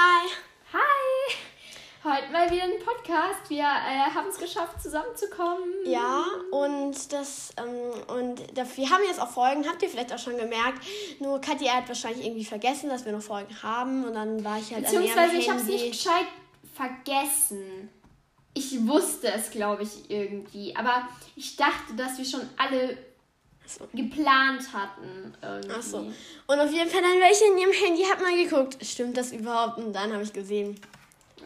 Hi. Hi. Heute mal wieder ein Podcast. Wir äh, haben es geschafft, zusammenzukommen. Ja, und das ähm, und das, wir haben jetzt auch Folgen, habt ihr vielleicht auch schon gemerkt. Nur Katja hat wahrscheinlich irgendwie vergessen, dass wir noch Folgen haben und dann war ich halt Beziehungsweise ich habe es nicht gescheit vergessen. Ich wusste es, glaube ich, irgendwie. Aber ich dachte, dass wir schon alle Achso. geplant hatten. Irgendwie. Ach so. Und auf jeden Fall dann welche in ihrem Handy hat mal geguckt. Stimmt das überhaupt? Und dann habe ich gesehen.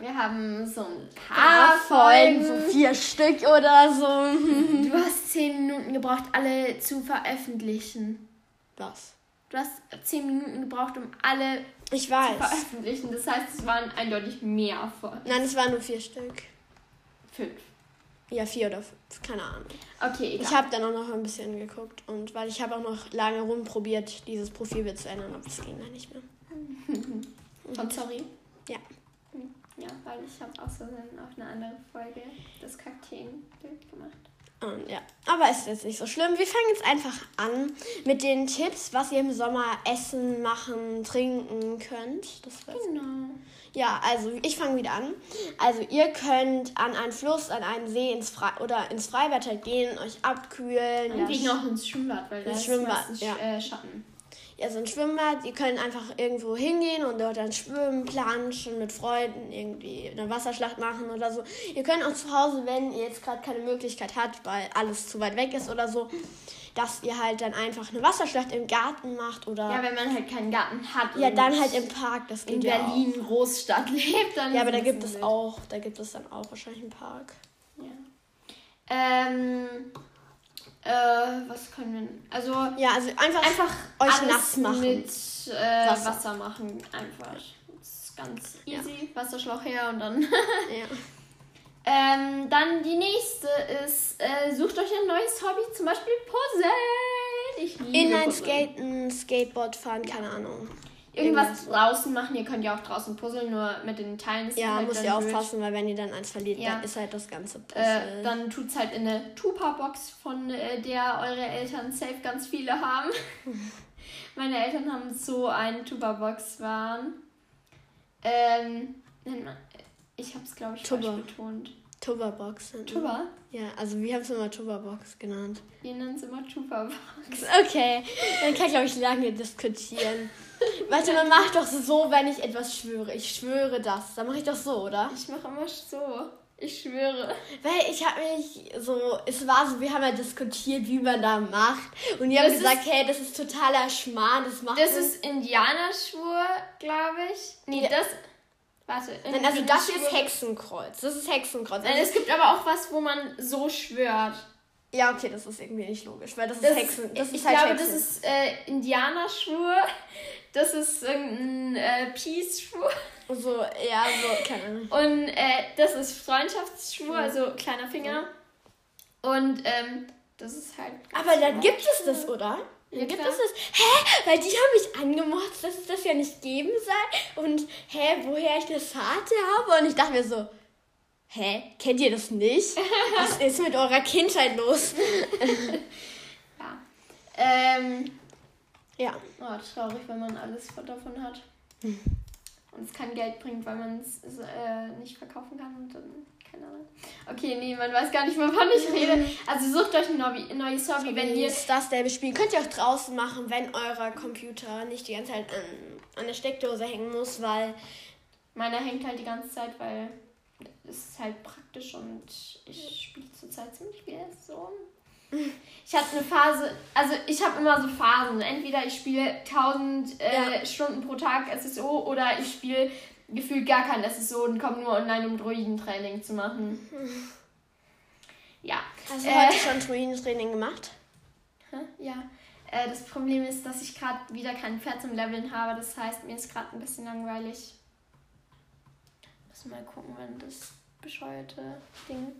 Wir haben so ein paar Folgen. so vier Stück oder so. Du hast zehn Minuten gebraucht, alle zu veröffentlichen. Was? Du hast zehn Minuten gebraucht, um alle Ich zu weiß. veröffentlichen. Das heißt, es waren eindeutig mehr Folgen. Nein, es waren nur vier Stück. Fünf. Ja, vier oder fünf, keine Ahnung. Okay, egal. Ich habe dann auch noch ein bisschen geguckt und weil ich habe auch noch lange rumprobiert, dieses Profilbild zu ändern, aber es ging dann nicht mehr. Von Sorry? Ja. Ja, weil ich habe auch so auf eine andere Folge das Kakteenbild gemacht. Und ja, aber es ist jetzt nicht so schlimm. Wir fangen jetzt einfach an mit den Tipps, was ihr im Sommer essen, machen, trinken könnt. Das war's. Genau. Ja, also ich fange wieder an. Also ihr könnt an einen Fluss, an einen See ins Fre oder ins Freibad halt gehen, euch abkühlen. Eigentlich ja, noch ins Schwimmbad, weil da Ins ist Schwimmbad, meistens ja. äh, Schatten. Ja, so ein Schwimmbad. Ihr könnt einfach irgendwo hingehen und dort dann schwimmen, planschen mit Freunden, irgendwie eine Wasserschlacht machen oder so. Ihr könnt auch zu Hause, wenn ihr jetzt gerade keine Möglichkeit habt, weil alles zu weit weg ist oder so, dass ihr halt dann einfach eine Wasserschlacht im Garten macht oder Ja, wenn man halt keinen Garten hat. ja, dann halt im Park. Das in geht ja Berlin Großstadt lebt, dann Auch. Ja, aber da gibt es auch, da gibt es dann auch wahrscheinlich einen Park. Ja. Ähm, äh, was können wir. Also, Ja, also einfach, einfach euch nass machen. mit äh, Wasser. Wasser. machen. Einfach. Das ist ganz Ja. easy. Wasserschlauch her und dann. ja. ähm, dann die nächste ist, äh, sucht euch ein neues Hobby, zum Beispiel Puzzeln. Ich liebe. Inline-Skaten, Skateboard fahren, keine Ahnung. Irgendwas draußen machen. Ihr könnt ja auch draußen puzzeln, nur mit den Teilen ist Ja, halt dann ihr aufpassen, weil wenn ihr dann eins verliert, Ja. dann ist halt das ganze Puzzle. Äh, dann tut's halt in eine Tupa-Box, von äh, der eure Eltern safe ganz viele haben. Meine Eltern haben so eine Tupa-Box-Waren. Ähm, ich hab's glaube ich Tuba. falsch betont. Tuba-Box. Tuba? Ja, also wir haben es immer Tuba-Box genannt. Wir nennen es immer Tupa-Box. Okay, dann kann ich, glaube ich, lange diskutieren. Warte, man macht doch so, wenn ich etwas schwöre. Ich schwöre das. Dann mache ich doch so, oder? Ich mache immer so. Ich schwöre. Weil ich habe mich so, es war so, wir haben ja diskutiert, wie man da macht. Und die haben Das gesagt, hey, das ist totaler Schmarrn, das macht Das man- ist Indianerschwur, glaube ich. Nee, Ja. das. Warte. Nein, also das hier ist Hexenkreuz. Das ist Hexenkreuz. Nein, es gibt aber auch was, wo man so schwört. ja, okay, das ist irgendwie nicht logisch, weil das ist Das, Hexen. Das ich ist halt glaube, Hexen. das ist äh, Indianerschwur. Das ist irgendein äh, Peace-Schwur. so, ja, so, keine Ahnung. Und äh, das ist Freundschaftsschwur, also kleiner Finger. Und ähm, das ist halt. Aber dann gibt es das, oder? Ja, Dann gibt es das. Hä? Weil die haben mich angemotzt, dass es das ja nicht geben soll. Und hä, woher ich das Vater habe? Und ich dachte mir so, hä, kennt ihr das nicht? Was ist mit eurer Kindheit los? Ja. Ähm, Ja. oh, traurig, wenn man alles davon hat. Und es kein Geld bringt, weil man es äh, nicht verkaufen kann und dann. Keine Ahnung. Okay, nee, man weiß gar nicht, wovon ich rede. Also sucht euch ein, ein neues Hobby, wenn ihr Star Stable spielen könnt ihr auch draußen machen, wenn euer Computer nicht die ganze Zeit an, an der Steckdose hängen muss, weil Meiner hängt halt die ganze Zeit, weil es ist halt praktisch und ich spiele zurzeit ziemlich viel so. Ich hatte eine Phase, also ich habe immer so Phasen. Entweder ich spiele 1000 äh, Ja. Stunden pro Tag SSO oder ich spiele gefühlt gar kein SSO und komme nur online, um Druidentraining zu machen. Ja. hast du Äh. heute schon Druidentraining gemacht? Ja. Äh, das Problem ist, dass ich gerade wieder kein Pferd zum Leveln habe. Das heißt, mir ist gerade ein bisschen langweilig. Müssen mal gucken, wann das bescheuerte Ding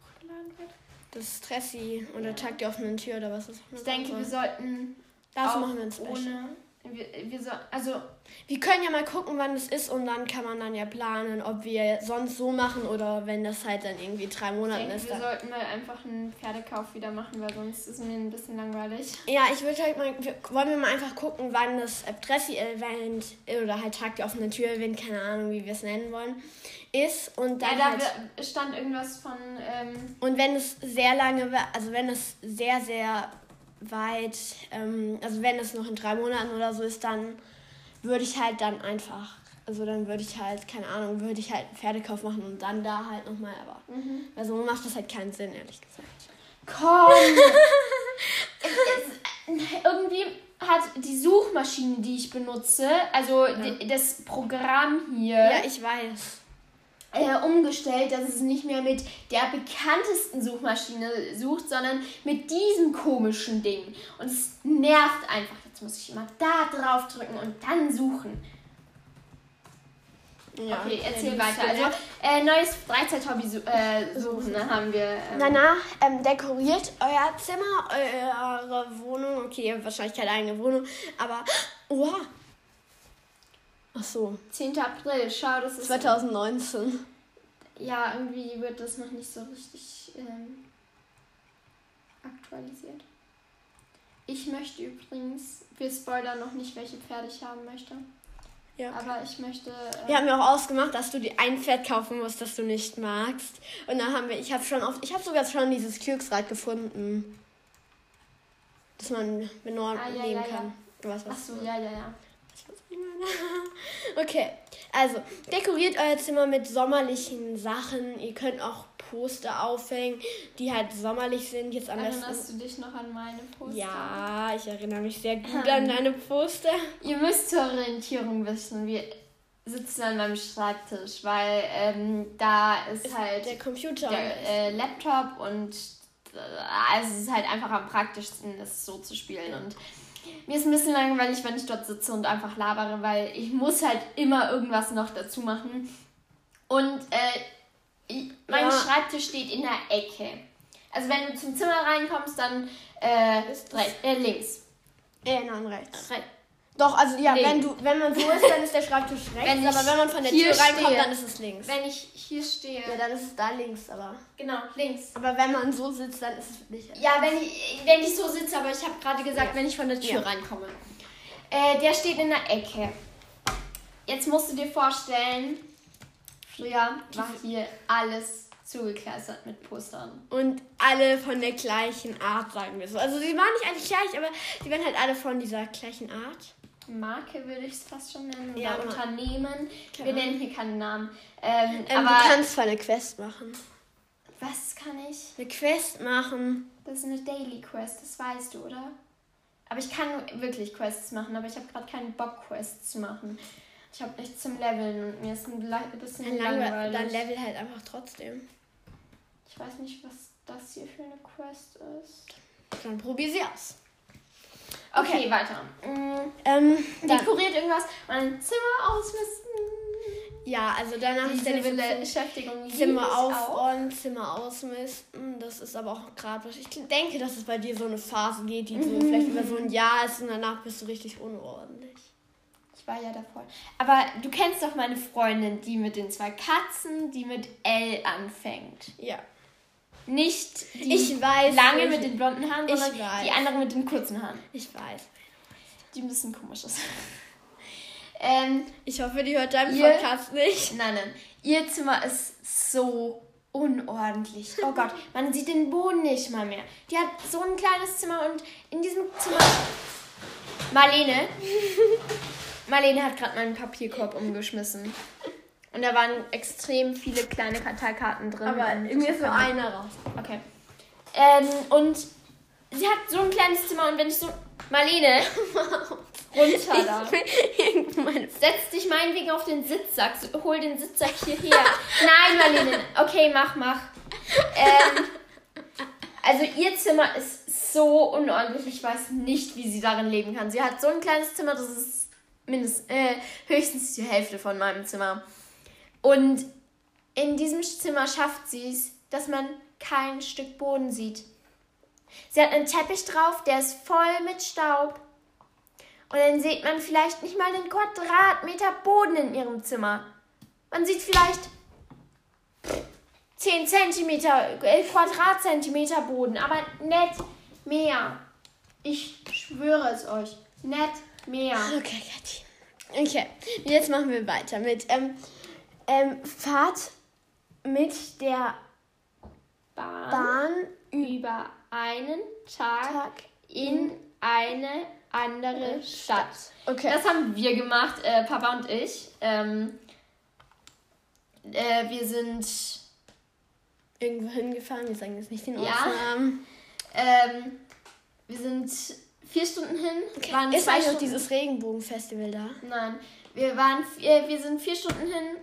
hochgeladen wird. Das ist Stressi oder Tag der offenen Tür oder was ist Ich denke, wir sollten Das machen wir ein Special. Wir, wir so, also Wir können ja mal gucken, wann es ist und dann kann man dann ja planen, ob wir sonst so machen oder wenn das halt dann irgendwie drei denke, ist. wir sollten mal einfach einen Pferdekauf wieder machen, weil sonst ist mir ein bisschen langweilig. Ja, ich würde halt mal, wir, wollen wir mal einfach gucken, wann das Dressy-Event oder halt Tag der offenen Tür-Event, keine Ahnung, wie wir es nennen wollen, ist und Ja, dann da halt, wir- stand irgendwas von, ähm, und wenn es sehr lange, also wenn es sehr, sehr weit, ähm, also wenn es noch in drei Monaten oder so ist, dann würde ich halt dann einfach, also dann würde ich halt, keine Ahnung, würde ich halt einen Pferdekauf machen und dann da halt nochmal, aber also macht das halt keinen Sinn, ehrlich gesagt. Komm! es, es, irgendwie hat die Suchmaschine, die ich benutze, also di- das Programm hier, Ja, ich weiß. Äh, umgestellt, dass es nicht mehr mit der bekanntesten Suchmaschine sucht, sondern mit diesem komischen Ding. Und es nervt einfach. Jetzt muss ich immer da drauf drücken und dann suchen. Ja, okay, erzähl weiter. Also, äh, neues Freizeit-Hobby äh, suchen, dann haben wir. Ähm, Danach ähm, dekoriert euer Zimmer, eure Wohnung. Okay, ihr habt wahrscheinlich keine eigene Wohnung, aber. Oha! Ach so, 10. April, schau, das ist. 2019. Ja, irgendwie wird das noch nicht so richtig ähm, aktualisiert. Ich möchte übrigens, wir spoilern noch nicht, welche Pferde ich haben möchte. Ja. Aber ich möchte. Äh, Wir haben ja auch ausgemacht, dass du dir ein Pferd kaufen musst, das du nicht magst. Und dann haben wir, ich habe schon oft, ich habe sogar schon dieses Glücksrad gefunden. Dass man mit Norden Ah, ja, nehmen ja, ja. kann. Du weißt, was Ach so, ja, ja, ja. ich meine. Okay, also dekoriert euer Zimmer mit sommerlichen Sachen. Ihr könnt auch Poster aufhängen, die halt sommerlich sind. Jetzt am Erinnerst besten. du dich noch an meine Poster? Ja, ich erinnere mich sehr gut an deine Poster. Ihr müsst zur Orientierung wissen, wir sitzen an meinem Schreibtisch, weil ähm, da ist halt Der Computer. der äh, Laptop und äh, also es ist halt einfach am praktischsten, das so zu spielen. Und mir ist ein bisschen langweilig, wenn ich dort sitze und einfach labere, weil ich muss halt immer irgendwas noch dazu machen. Und äh, ich, mein Ja. Schreibtisch steht in der Ecke. Also wenn du zum Zimmer reinkommst, dann äh, rechts, äh, links. äh, nein, rechts. Re Doch, also ja, Links. wenn du, wenn man so ist, dann ist der Schreibtisch rechts, Wenn aber wenn man von der Tür reinkommt, stehe. dann ist es links. wenn ich hier stehe, Ja, dann ist es da links, aber. genau, links. Aber wenn man so sitzt, dann ist es nicht. Ja, wenn ich, wenn ich so sitze, aber ich habe gerade gesagt, wenn ich von der Tür Ja. reinkomme. Äh, der steht in der Ecke. Jetzt musst du dir vorstellen, früher war hier alles zugekleistert mit Postern. Und alle von der gleichen Art, sagen wir so. Also sie waren nicht eigentlich gleich, aber sie waren halt alle von dieser gleichen Art. Marke würde ich es fast schon nennen. Ja, oder Unternehmen. Wir Keine nennen hier keinen Namen. Ähm, Ähm, aber du kannst zwar eine Quest machen. was kann ich? Eine Quest machen. Das ist eine Daily Quest, das weißt du, oder? Aber ich kann wirklich Quests machen, aber ich habe gerade keinen Bock, Quests zu machen. Ich habe nichts zum Leveln und mir ist ein bisschen Dann, langwe- langweilig. dann level halt einfach trotzdem. ich weiß nicht, was das hier für eine Quest ist. Dann probier sie aus. Okay, weiter. Mm, Ähm, dann, dekoriert irgendwas, mein Zimmer ausmisten. ja, also danach ist Punkt. Beschäftigung Zimmer aufräumen, Zimmer ausmisten. Das ist aber auch gerade was. Ich denke, dass es bei dir so eine Phase geht, die so vielleicht über so ein Jahr ist und danach bist du richtig unordentlich. Ich war ja davor. Aber du kennst doch meine Freundin, die mit den zwei Katzen, die mit L anfängt. Ja. Nicht die Ich weiß, lange welche- mit den blonden Haaren, Ich sondern weiß. die andere mit den kurzen Haaren. Ich weiß. Die ein bisschen komisch ist. ähm, Ich hoffe, die hört deinen Ihr- Podcast nicht. nein, nein. Ihr Zimmer ist so unordentlich. Oh Gott, man sieht den Boden nicht mal mehr. Die hat so ein kleines Zimmer und in diesem Zimmer. Marlene. Marlene hat gerade meinen Papierkorb umgeschmissen. Und da waren extrem viele kleine Karteikarten drin. Aber irgendwie ist so ich- einer raus. Okay. Ähm, und sie hat so ein kleines Zimmer und wenn ich so. Marlene! runter da. Setz dich meinetwegen auf den Sitzsack. Hol den Sitzsack hierher. Nein, Marlene. Okay, mach, mach. Ähm, also ihr Zimmer ist so unordentlich. Ich weiß nicht, wie sie darin leben kann. Sie hat so ein kleines Zimmer, das ist mindestens, äh, höchstens die Hälfte von meinem Zimmer. Und in diesem Zimmer schafft sie es, dass man kein Stück Boden sieht. Sie hat einen Teppich drauf, der ist voll mit Staub. Und dann sieht man vielleicht nicht mal den Quadratmeter Boden in ihrem Zimmer. Man sieht vielleicht 10 Zentimeter, äh, Quadratzentimeter Boden, aber nicht mehr. Ich schwöre es euch. Nicht mehr. Okay, Kathi. Okay, jetzt machen wir weiter mit ähm, ähm, Fahrt mit der Bahn, Bahn über einen Tag, Tag in eine andere Stadt. Okay. Das haben wir gemacht, äh, Papa und ich. Ähm, äh, wir sind irgendwo hingefahren. Wir sagen jetzt nicht den Ja. Ortsnamen. Ähm, wir sind vier Stunden hin. Waren Ist eigentlich auch Stunden, dieses Regenbogenfestival da? Nein, wir waren äh, wir sind vier Stunden hin,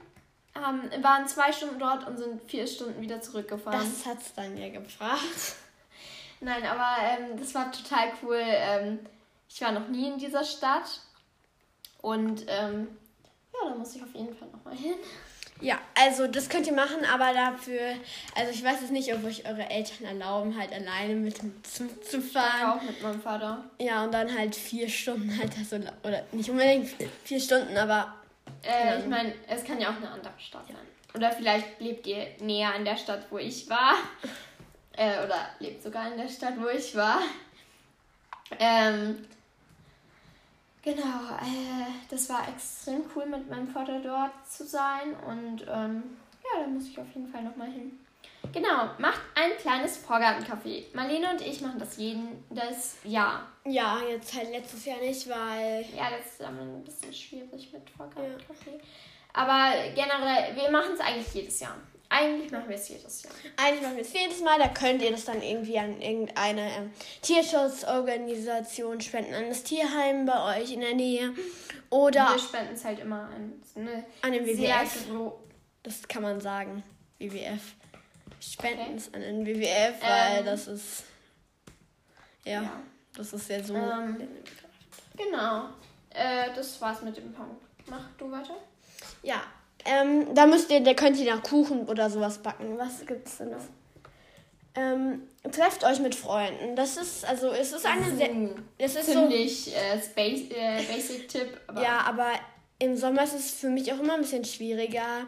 haben, waren zwei Stunden dort und sind vier Stunden wieder zurückgefahren. Das hat's dann ja gebracht. Nein, aber ähm, das war total cool. Ähm, ich war noch nie in dieser Stadt und ähm, ja, da muss ich auf jeden Fall nochmal hin. Ja, also das könnt ihr machen, aber dafür, also ich weiß jetzt nicht, ob euch eure Eltern erlauben, halt alleine mit dem Zug zu fahren. Auch mit meinem Vater. Ja, und dann halt vier Stunden halt da so, oder nicht unbedingt vier Stunden, aber Äh, ich meine, es kann ja auch eine andere Stadt sein. Oder vielleicht lebt ihr näher an der Stadt, wo ich war. Äh, oder lebt sogar in der Stadt, wo ich war. Ähm, genau, äh, das war extrem cool, mit meinem Vater dort zu sein. Und ähm, ja, da muss ich auf jeden Fall nochmal hin. Genau, macht ein kleines Vorgartencafé. Marlene und ich machen das jedes Jahr. ja, jetzt halt letztes Jahr nicht, weil Ja, das ist ein bisschen schwierig mit Vorgartencafé. Aber generell, wir machen es eigentlich jedes Jahr. Eigentlich machen wir es jedes Jahr. eigentlich machen wir es jedes Mal, da könnt ihr das dann irgendwie an irgendeine ähm, Tierschutzorganisation spenden, an das Tierheim bei euch in der Nähe oder wir spenden es halt immer an eine an den WWF. Das kann man sagen, WWF. Spenden Okay. es an den WWF, weil Ähm, das ist ja, ja. das ist ja so. Ähm, Genau. Äh, das war's mit dem Punkt. Mach du weiter. Ja, ähm, da müsst ihr, da könnt ihr nach Kuchen oder sowas backen. Was gibt's denn noch? Ähm, trefft euch mit Freunden. Das ist, also es ist eine sehr, es ist so, ziemlich äh, space, äh, basic Tipp. Aber ja, aber im Sommer ist es für mich auch immer ein bisschen schwieriger,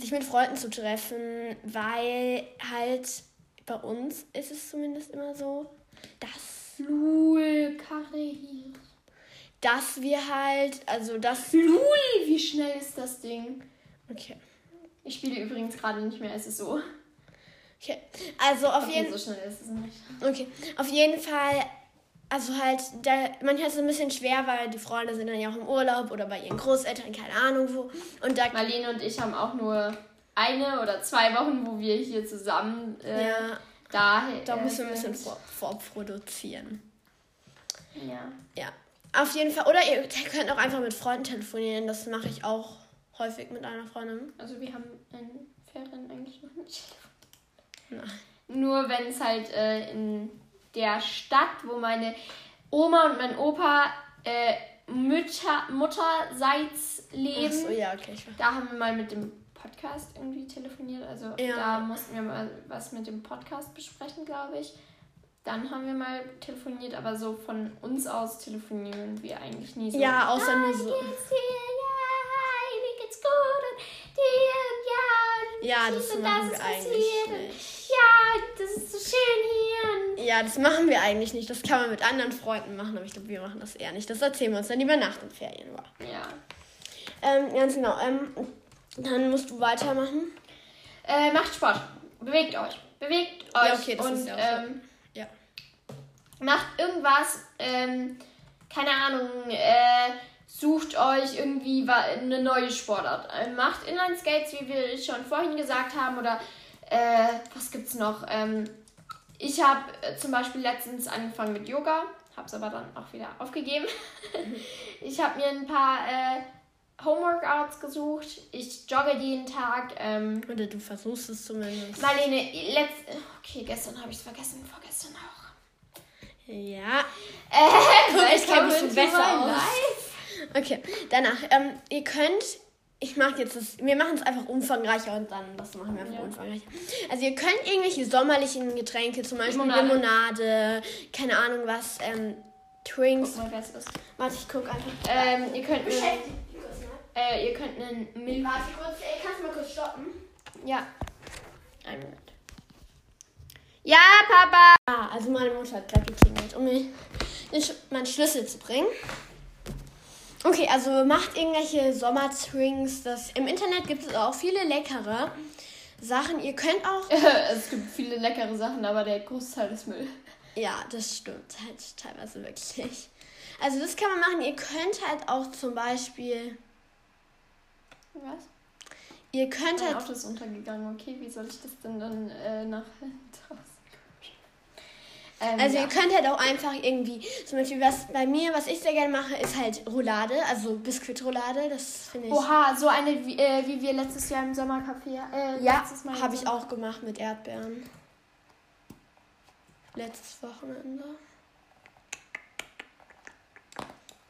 sich mit Freunden zu treffen, weil halt bei uns ist es zumindest immer so, dass, Lul, Karre dass wir halt, also das, Lul, wie schnell ist das Ding? okay, Ich spiele übrigens gerade nicht mehr, es ist so. okay, also auf Okay, jeden so schnell ist es nicht. Okay, auf jeden Fall, also halt, da, manchmal ist es ein bisschen schwer, weil die Freunde sind dann ja auch im Urlaub oder bei ihren Großeltern, keine Ahnung wo. Und da, Marlene und ich haben auch nur eine oder zwei Wochen, wo wir hier zusammen äh, ja, da, da äh, müssen wir ein bisschen vor, vorproduzieren. Ja. Ja, auf jeden Fall. Oder ihr könnt auch einfach mit Freunden telefonieren, das mache ich auch häufig mit einer Freundin. Also wir haben in Ferien eigentlich noch nicht. Nein. Nur wenn es halt äh, in der Stadt, wo meine Oma und mein Opa äh, Mütter, Mutterseits leben, so, ja, okay. Da haben wir mal mit dem Podcast irgendwie telefoniert. Also Ja. da mussten wir mal was mit dem Podcast besprechen, glaube ich. Dann haben wir mal telefoniert, aber so von uns aus telefonieren wir eigentlich nie so. ja, außer nur so. Wie geht's dir? Ja, hi, mir geht's gut. Und dir und ja. Und Ja, dies das und machen ist wir eigentlich passiert. Und nicht. Ja, das ist so schön hier. Ja, das machen wir eigentlich nicht. Das kann man mit anderen Freunden machen, aber ich glaube, wir machen das eher nicht. Das erzählen wir uns dann lieber nach den Ferien. War. ja. Ähm, ganz genau. Ähm, dann musst du weitermachen. Äh, macht Sport. Bewegt euch. Bewegt euch. Ja, okay, das und, ist ja auch ähm, Ja. macht irgendwas, ähm, keine Ahnung, äh, sucht euch irgendwie eine neue Sportart. Äh, macht Inline-Skates, wie wir schon vorhin gesagt haben, oder äh, was gibt's noch? Ähm, ich habe äh, zum Beispiel letztens angefangen mit Yoga, habe es aber dann auch wieder aufgegeben. ich habe mir ein paar äh, Homeworkouts gesucht. Ich jogge jeden Tag. Ähm, Oder du versuchst es zumindest. Marlene, letzt, okay, gestern habe ich es vergessen, vorgestern auch. Ja. Äh, ich kenn mich besser aus. life. Okay, danach. Ähm, ihr könnt. Ich mache jetzt das. Wir machen es einfach umfangreicher und dann das machen wir einfach Ja. umfangreicher. Also ihr könnt irgendwelche sommerlichen Getränke, zum Beispiel Limonade. Limonade, keine Ahnung was, ähm, Twinks. Guck mal, wer es ist. Warte, ich guck einfach. Ähm, ihr könnt einen, Beschäftigt kurz mal. äh, ihr könnt einen Milch. Warte kurz, ey, kannst du mal kurz stoppen? Ja. Einen Moment. Ja, Papa! Ah, also meine Mutter hat gerade geklingelt, um mir den Sch meinen Schlüssel zu bringen. Okay, also macht irgendwelche Sommertwinks. Das Im Internet gibt es auch viele leckere Sachen. Ihr könnt auch. es gibt viele leckere Sachen, aber der Großteil ist Müll. Ja, das stimmt halt teilweise wirklich. Also das kann man machen. Ihr könnt halt auch zum Beispiel. Was? Ihr könnt Mein halt. Auto ist untergegangen. Okay, wie soll ich das denn dann äh, nach draußen? Ähm, Also ja. ihr könnt halt auch einfach irgendwie, zum Beispiel was bei mir, was ich sehr gerne mache, ist halt Roulade, also Biskuitroulade, das finde ich. Oha, so eine wie, äh, wie wir letztes Jahr im Sommercafé. Äh, ja, habe ich auch gemacht mit Erdbeeren. Letztes Wochenende.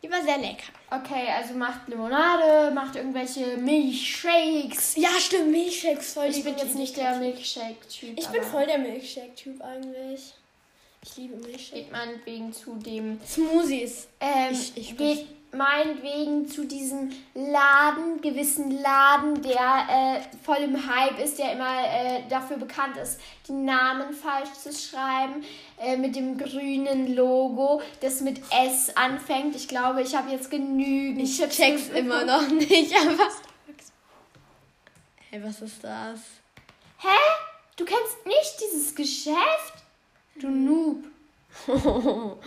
Die war sehr lecker. Okay, also macht Limonade, macht irgendwelche Milchshakes. Ja, stimmt, Milchshakes voll. Ich bin jetzt nicht der Milkshake-Typ. Ich bin voll der Milkshake-Typ eigentlich. Ich liebe Milchshake. Geht meinetwegen zu dem. Smoothies. Ähm, Ich- ich geht meinetwegen zu diesem Laden, gewissen Laden, der äh, voll im Hype ist, der immer äh, dafür bekannt ist, die Namen falsch zu schreiben, äh, mit dem grünen Logo, das mit S anfängt. Ich glaube, ich habe jetzt genügend. Ich Chips check's immer noch nicht, aber. Hey, was ist das? Hä? Du kennst nicht dieses Geschäft? Du Noob.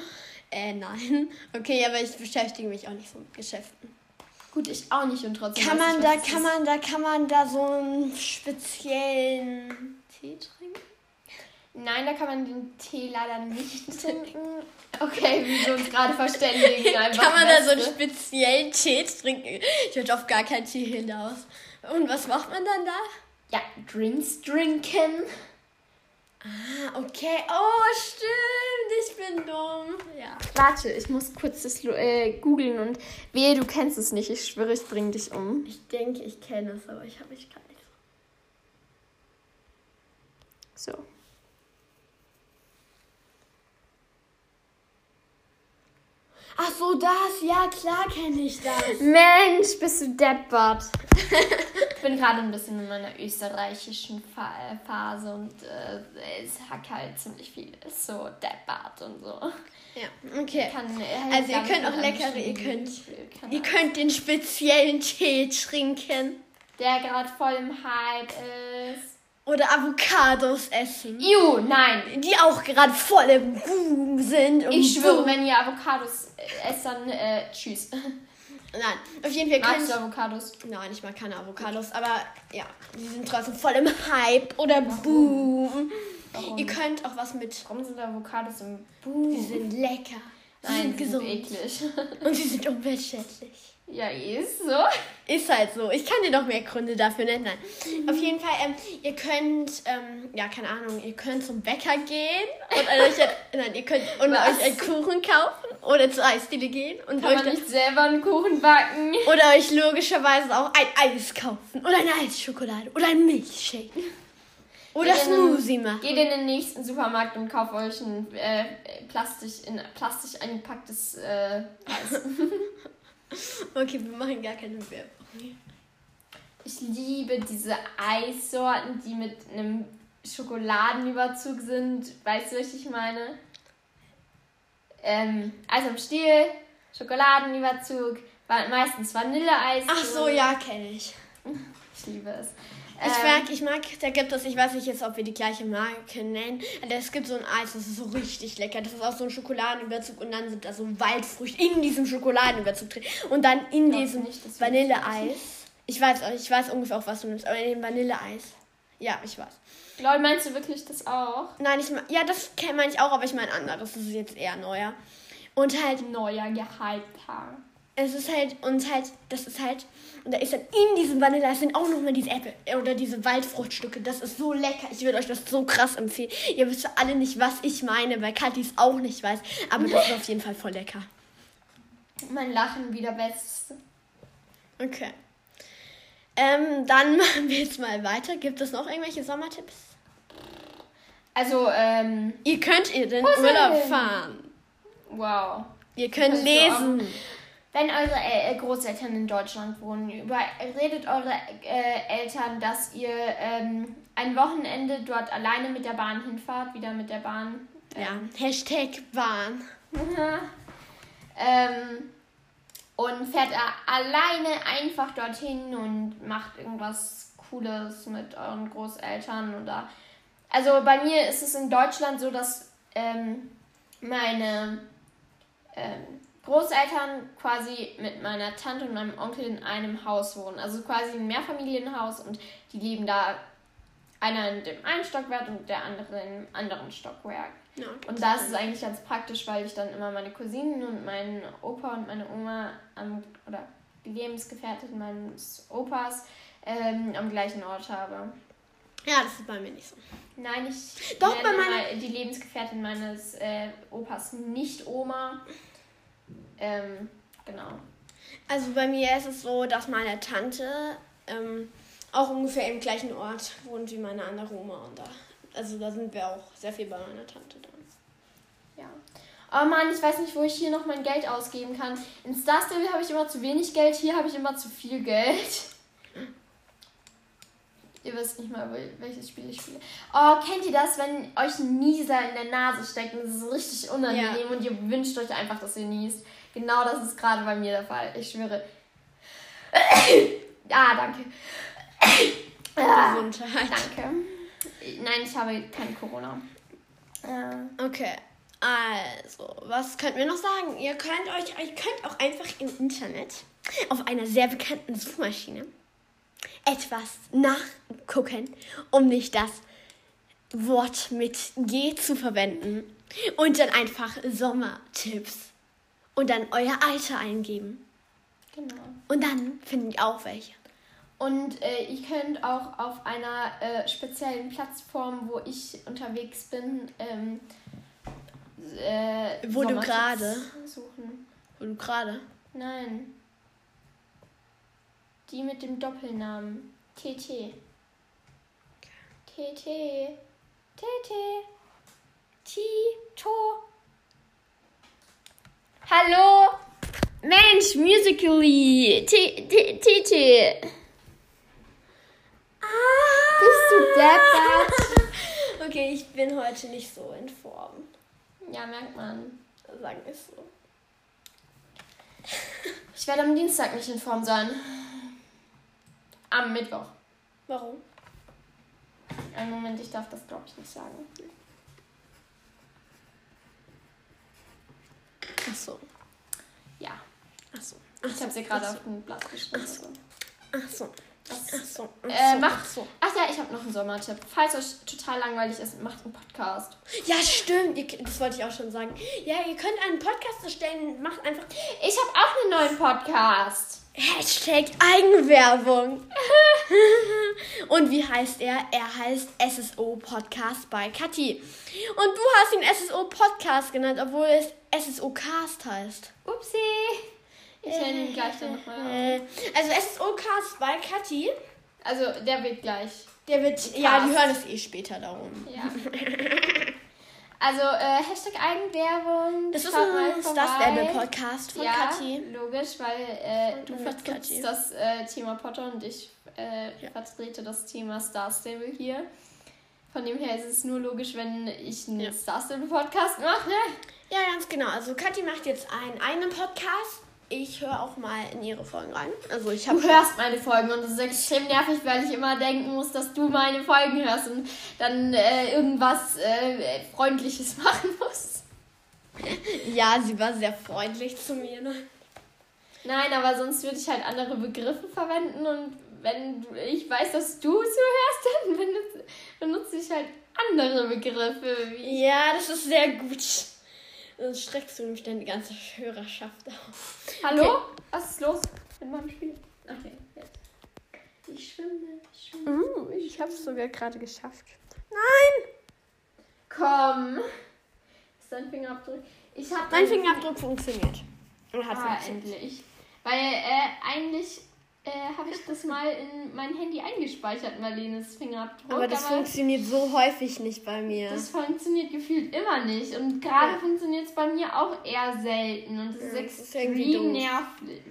äh, nein. Okay, aber ich beschäftige mich auch nicht so mit Geschäften. Gut, ich auch nicht und trotzdem. Kann man ich, da, kann man da, kann man da so einen speziellen Tee trinken? Nein, da kann man den Tee leider nicht trinken. Okay, wie wir uns gerade verständigen. Einfach Kann man da so einen speziellen Tee trinken? Ich würde auf gar keinen Tee hinaus. Und was macht man dann da? Ja, Drinks trinken. Ah, okay. Oh, stimmt. Ich bin dumm. Ja. Warte, ich muss kurz das äh, googeln und wehe, du kennst es nicht. Ich schwöre, ich bring dich um. Ich denke, ich kenne es, aber ich habe mich gar nicht. So. Ach so, das. Ja, klar kenne ich das. Mensch, bist du deppert. ich bin gerade ein bisschen in meiner österreichischen äh, Phase und äh, es hat halt ziemlich viel. So deppert und so. Ja, okay. Kann, äh, Also ihr könnt auch leckere, ihr könnt, ihr könnt den speziellen Tee trinken. Der gerade voll im Hype ist. Oder Avocados essen. Iu, nein. Die auch gerade voll im Boom sind. Ich schwöre, Boom. wenn ihr Avocados äh, esst, dann äh, tschüss. Nein, auf jeden Fall Magst du Avocados? Nein, ich mag keine Avocados, aber ja, die sind trotzdem voll im Hype oder Boom. Warum? Ihr könnt auch was mit. Warum sind Avocados im Die Boom? sind lecker. Sie Nein, sind die gesund. eklig. Und sie sind umweltschädlich. Ja, ist so. Ist halt so. Ich kann dir noch mehr Gründe dafür nennen. Nein. Auf jeden Fall, ähm, ihr könnt, ähm, ja, keine Ahnung, ihr könnt zum Bäcker gehen und euch, nein, ihr könnt und Was? euch einen Kuchen kaufen oder zur Eisdiele gehen und Kann euch man nicht selber einen Kuchen backen? oder euch logischerweise auch ein Eis kaufen oder eine Eisschokolade oder ein Milchshake oder Geht Smoothie machen. Geht in den nächsten Supermarkt und kauft euch ein äh, Plastik, in Plastik eingepacktes äh, Eis. Okay, wir machen gar keine Werbung. Ich liebe diese Eissorten, die mit einem Schokoladenüberzug sind. Weißt du, was ich meine? Ähm, Eis am Stiel, Schokoladenüberzug, meistens Vanilleeis. Ach so, ja, kenne ich. Ich liebe es. Ich Ähm, mag, ich mag, da gibt es, ich weiß nicht jetzt, ob wir die gleiche Marke nennen, aber es gibt so ein Eis, das ist so richtig lecker. Das ist auch so ein Schokoladenüberzug und dann sind da so Waldfrüchte in diesem Schokoladenüberzug drin. Und dann in diesem nicht, Vanilleeis. Ich weiß, auch- ich weiß ungefähr auch, was du nimmst, aber in dem Vanilleeis. Ja, ich weiß. Lol, meinst du wirklich das auch? Nein, ich mein, ja, das meine ich auch, aber ich meine anderes. Das ist jetzt eher neuer. Und halt Neuer Gehypter. Es ist halt, und halt, das ist halt, und da ist dann in diesem Vanilleeis sind auch nochmal diese Äpfel äh, oder diese Waldfruchtstücke. Das ist so lecker. Ich würde euch das so krass empfehlen. Ihr wisst alle nicht, was ich meine, weil Kathi es auch nicht weiß. Aber das ist auf jeden Fall voll lecker. Mein Lachen wieder best. Okay. Ähm, dann machen wir jetzt mal weiter. Gibt es noch irgendwelche Sommertipps? Also, ähm, Ihr könnt in den Urlaub fahren. wow. Können Könnt ihr auch- lesen. Wenn eure äh, Großeltern in Deutschland wohnen, überredet eure äh, Eltern, dass ihr ähm, ein Wochenende dort alleine mit der Bahn hinfahrt, wieder mit der Bahn. Ja, Hashtag Bahn. ähm, und fährt alleine einfach dorthin und macht irgendwas Cooles mit euren Großeltern oder. Also bei mir ist es in Deutschland so, dass ähm, meine ähm, Großeltern quasi mit meiner Tante und meinem Onkel in einem Haus wohnen. Also quasi ein Mehrfamilienhaus und die leben da einer in dem einen Stockwerk und der andere im anderen Stockwerk. Ja, Und da ist es eigentlich ganz praktisch, weil ich dann immer meine Cousinen und meinen Opa und meine Oma am, oder die Lebensgefährtin meines Opas ähm, am gleichen Ort habe. ja, das ist bei mir nicht so. Nein, ich Doch, bei meiner- die Lebensgefährtin meines äh, Opas nicht Oma. Ähm, genau. Also bei mir ist es so, dass meine Tante ähm, auch ungefähr im gleichen Ort wohnt wie meine andere Oma. Und da, also da sind wir auch sehr viel bei meiner Tante dann. Ja. Oh Mann, ich weiß nicht, wo ich hier noch mein Geld ausgeben kann. In Star Stable habe ich immer zu wenig Geld, hier habe ich immer zu viel Geld. Ihr wisst nicht mal, wel- welches Spiel ich spiele. Oh, kennt ihr das, wenn euch ein Nieser in der Nase steckt und es ist richtig unangenehm und ihr wünscht euch einfach, dass ihr niest? Genau das ist gerade bei mir der Fall. Ich schwöre. ah, danke. ah, Gesundheit. danke. Nein, ich habe kein Corona. Äh, Okay. Also, was könnten wir noch sagen? Ihr könnt euch, ihr könnt auch einfach im Internet auf einer sehr bekannten Suchmaschine etwas nachgucken, um nicht das Wort mit G zu verwenden. Und dann einfach Sommertipps. Und dann euer Alter eingeben. genau. Und dann finden die auch welche. Und äh, ihr könnt auch auf einer äh, speziellen Plattform, wo ich unterwegs bin, ähm, äh, Wo du gerade? suchen. Wo du gerade. Nein. Die mit dem Doppelnamen. TT. TT. TT. Tito. Hallo? Mensch, Musically. T- T- TT. Bist du deppert? Okay, ich bin heute nicht so in Form. Ja, merkt man. Sagen wir es so. Ich werde am Dienstag nicht in Form sein. Am Mittwoch. Warum? Einen Moment, ich darf das glaube ich nicht sagen. Ach so. Ja, Ach so. ich habe sie gerade auf dem Blatt geschrieben. Also. Ach so. Das, Ach so. Ach Äh, so. mach- Ach so. ach ja, ich habe noch einen Sommertipp. Falls euch total langweilig ist, macht einen Podcast. Ja, stimmt. Ihr, das wollte ich auch schon sagen. Ja, ihr könnt einen Podcast erstellen. Macht einfach Ich habe auch einen neuen Podcast. Hashtag Eigenwerbung. Und wie heißt er? Er heißt SSO Podcast bei Kathi. Und du hast ihn SSO Podcast genannt, obwohl es SSO Cast heißt. Upsi. Ich höre ihn gleich dann nochmal. Äh, also SSO Cast bei Kathi. Also, der wird gleich. Der wird, ja, die hören es eh später darum. Ja. Also, äh, Hashtag Eigenwerbung. Das ist ein vorbei. Star Stable Podcast von ja, Kathi. logisch, weil äh, du vertrittst das äh, Thema Potter und ich äh, Ja. vertrete das Thema Star Stable hier. Von dem her ist es nur logisch, wenn ich einen Ja. Star Stable Podcast mache. Ja, ganz genau. Also Kathi macht jetzt einen eigenen Podcast. Ich höre auch mal in ihre Folgen rein. Also ich habe Du hörst meine Folgen und das ist extrem nervig, weil ich immer denken muss, dass du meine Folgen hörst und dann äh, irgendwas äh, Freundliches machen musst. Ja, sie war sehr freundlich zu mir. Ne? Nein, aber sonst würde ich halt andere Begriffe verwenden und wenn ich weiß, dass du zuhörst, dann benutze, benutze ich halt andere Begriffe. Ja, das ist sehr gut. Sonst streckst du nämlich deine ganze Hörerschaft auf. Hallo? Was ist los mit meinem Spiel? Okay, jetzt. Ich schwimme, ich schwimme. Uh, ich habe es sogar gerade geschafft. Nein! Komm. Ist dein Fingerabdruck? Ich habe Mein Fingerabdruck funktioniert. Hat Ah, funktioniert. endlich. Weil äh, eigentlich äh, habe ich das mal in mein Handy eingespeichert, Marlenes Fingerabdruck. Aber das funktioniert so häufig nicht bei mir. Das funktioniert gefühlt immer nicht. Und gerade ja. funktioniert es bei mir auch eher selten. Und das ja, ist extrem nerv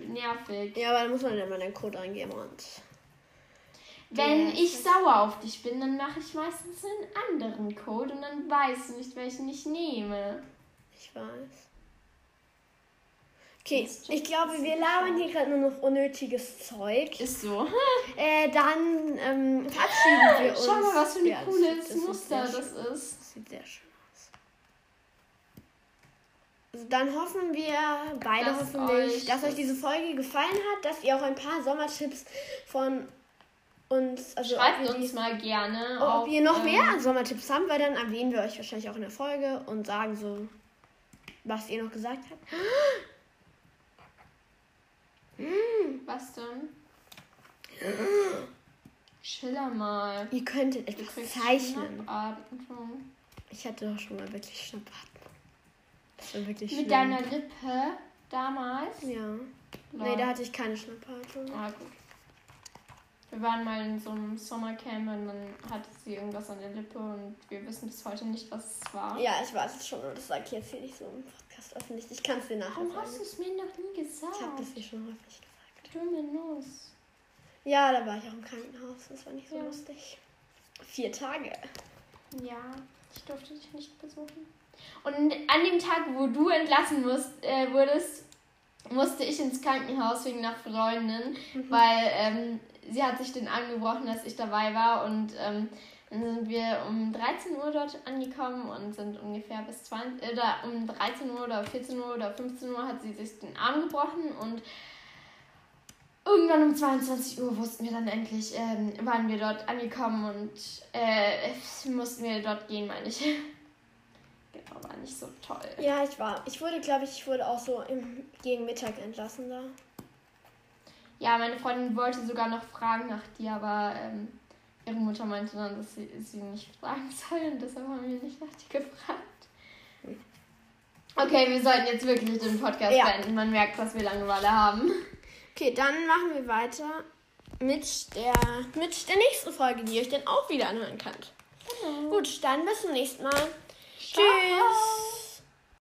nervig. Ja, aber dann muss man dann mal den Code eingeben und. Wenn ich sauer auf dich bin, dann mache ich meistens einen anderen Code und dann weißt du nicht, welchen ich nehme. Ich weiß. Okay, ich glaube, wir labern hier gerade nur noch unnötiges Zeug. Ist so. Äh, dann ähm, verabschieden wir uns. Schau mal, was für ein ja, cooles das Muster das ist. Das sieht sehr schön aus. Also dann hoffen wir, beide dass hoffentlich, euch dass euch diese Folge gefallen hat, dass ihr auch ein paar Sommertipps von uns. Also Schreibt uns die, mal gerne. Ob auf, ihr noch ähm, mehr Sommertipps habt, weil dann erwähnen wir euch wahrscheinlich auch in der Folge und sagen so, was ihr noch gesagt habt. Was denn? Schiller mal. Ihr könntet etwas zeichnen. Ich hatte doch schon mal wirklich Schnappatmen. Das war wirklich Mit schlimm. deiner Lippe damals? Ja. Lol. Nee, da hatte ich keine Schnappatmung. Ah, gut. Wir waren mal in so einem Sommercamp und dann hatte sie irgendwas an der Lippe und wir wissen bis heute nicht, was es war. Ja, ich weiß es schon und das sage ich jetzt hier nicht so im Podcast öffentlich. Ich kann es dir nachher Warum hast du es mir noch nie gesagt? Ich habe das hier schon häufig gesagt dumme Nuss. Ja, da war ich auch im Krankenhaus. Das war nicht so ja. lustig. Vier Tage. Ja, ich durfte dich nicht besuchen. Und an dem Tag, wo du entlassen musst, äh, wurdest, musste ich ins Krankenhaus wegen einer Freundin, mhm. weil ähm, sie hat sich den angebrochen, dass ich dabei war und ähm, dann sind wir um 13 Uhr dort angekommen und sind ungefähr bis 20, oder um 13 Uhr oder 14 Uhr oder 15 Uhr hat sie sich den Arm gebrochen und irgendwann um 22 Uhr wussten wir dann endlich, ähm, waren wir dort angekommen und äh, mussten wir dort gehen, meine ich. genau, war nicht so toll. Ja, ich war. Ich wurde, glaube ich, ich wurde auch so im, gegen Mittag entlassen da. Ja, meine Freundin wollte sogar noch fragen nach dir, aber ähm, ihre Mutter meinte dann, dass sie sie nicht fragen soll und deshalb haben wir nicht nach dir gefragt. Okay, wir sollten jetzt wirklich den Podcast ja. beenden. Man merkt, dass wir Langeweile haben. Okay, dann machen wir weiter mit der, mit der nächsten Folge, die ihr euch dann auch wieder anhören könnt. Genau. Gut, dann bis zum nächsten Mal. Tschüss.